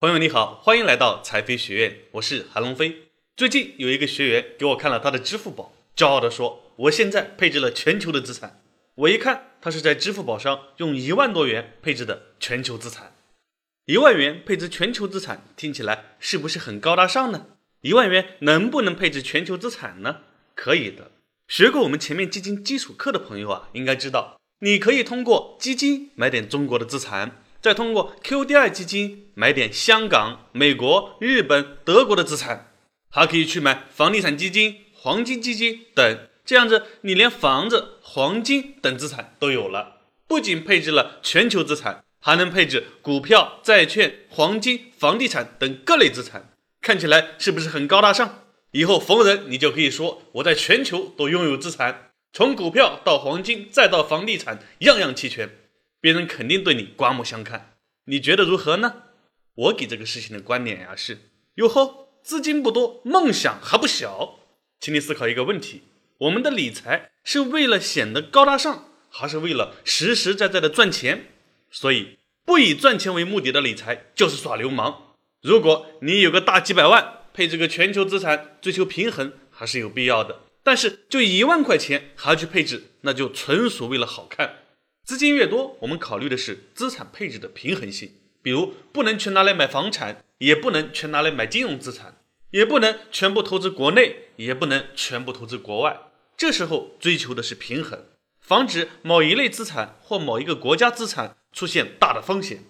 朋友你好，欢迎来到财飞学院，我是韩龙飞。最近有一个学员给我看了他的支付宝，骄傲地说：“我现在配置了全球的资产。”我一看，他是在支付宝上用一万多元配置的全球资产。一万元配置全球资产，听起来是不是很高大上呢？一万元能不能配置全球资产呢？可以的。学过我们前面基金基础课的朋友啊，应该知道，你可以通过基金买点中国的资产。再通过 QDII 基金买点香港、美国、日本、德国的资产，还可以去买房地产基金、黄金基金等。这样子，你连房子、黄金等资产都有了，不仅配置了全球资产，还能配置股票、债券、黄金、房地产等各类资产。看起来是不是很高大上？以后逢人你就可以说我在全球都拥有资产，从股票到黄金再到房地产，样样齐全。别人肯定对你刮目相看，你觉得如何呢？我给这个事情的观点呀是：哟呵，资金不多，梦想还不小。请你思考一个问题：我们的理财是为了显得高大上，还是为了实实在在的赚钱？所以，不以赚钱为目的的理财就是耍流氓。如果你有个大几百万，配置个全球资产，追求平衡还是有必要的。但是，就一万块钱还去配置，那就纯属为了好看。资金越多，我们考虑的是资产配置的平衡性。比如，不能全拿来买房产，也不能全拿来买金融资产，也不能全部投资国内，也不能全部投资国外。这时候追求的是平衡，防止某一类资产或某一个国家资产出现大的风险。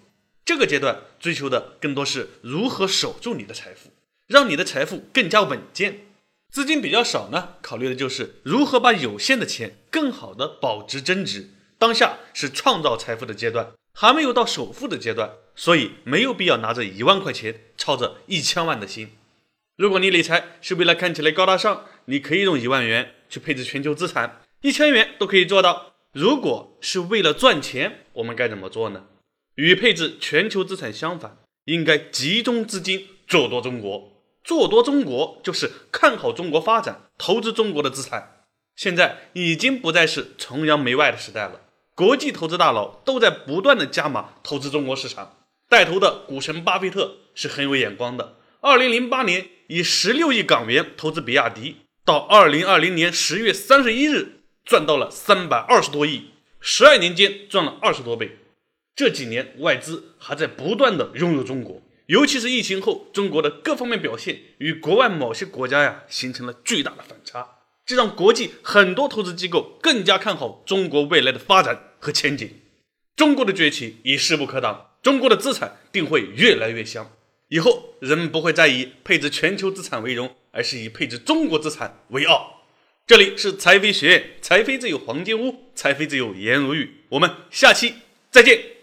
这个阶段追求的更多是如何守住你的财富，让你的财富更加稳健。资金比较少呢，考虑的就是如何把有限的钱更好的保值增值。当下是创造财富的阶段，还没有到首富的阶段，所以没有必要拿着一万块钱操着一千万的心。如果你理财是为了看起来高大上，你可以用一万元去配置全球资产，一千元都可以做到。如果是为了赚钱，我们该怎么做呢？与配置全球资产相反，应该集中资金做多中国。做多中国就是看好中国发展，投资中国的资产。现在已经不再是崇洋媚外的时代了。国际投资大佬都在不断的加码投资中国市场，带头的股神巴菲特是很有眼光的。二零零八年以十六亿港元投资比亚迪，到二零二零年十月三十一日赚到了三百二十多亿，十二年间赚了二十多倍。这几年外资还在不断的拥有中国，尤其是疫情后，中国的各方面表现与国外某些国家呀形成了巨大的反差。这让国际很多投资机构更加看好中国未来的发展和前景。中国的崛起已势不可挡，中国的资产定会越来越香。以后人们不会再以配置全球资产为荣，而是以配置中国资产为傲。这里是财飞学院，财飞自有黄金屋，财飞自有颜如玉。我们下期再见。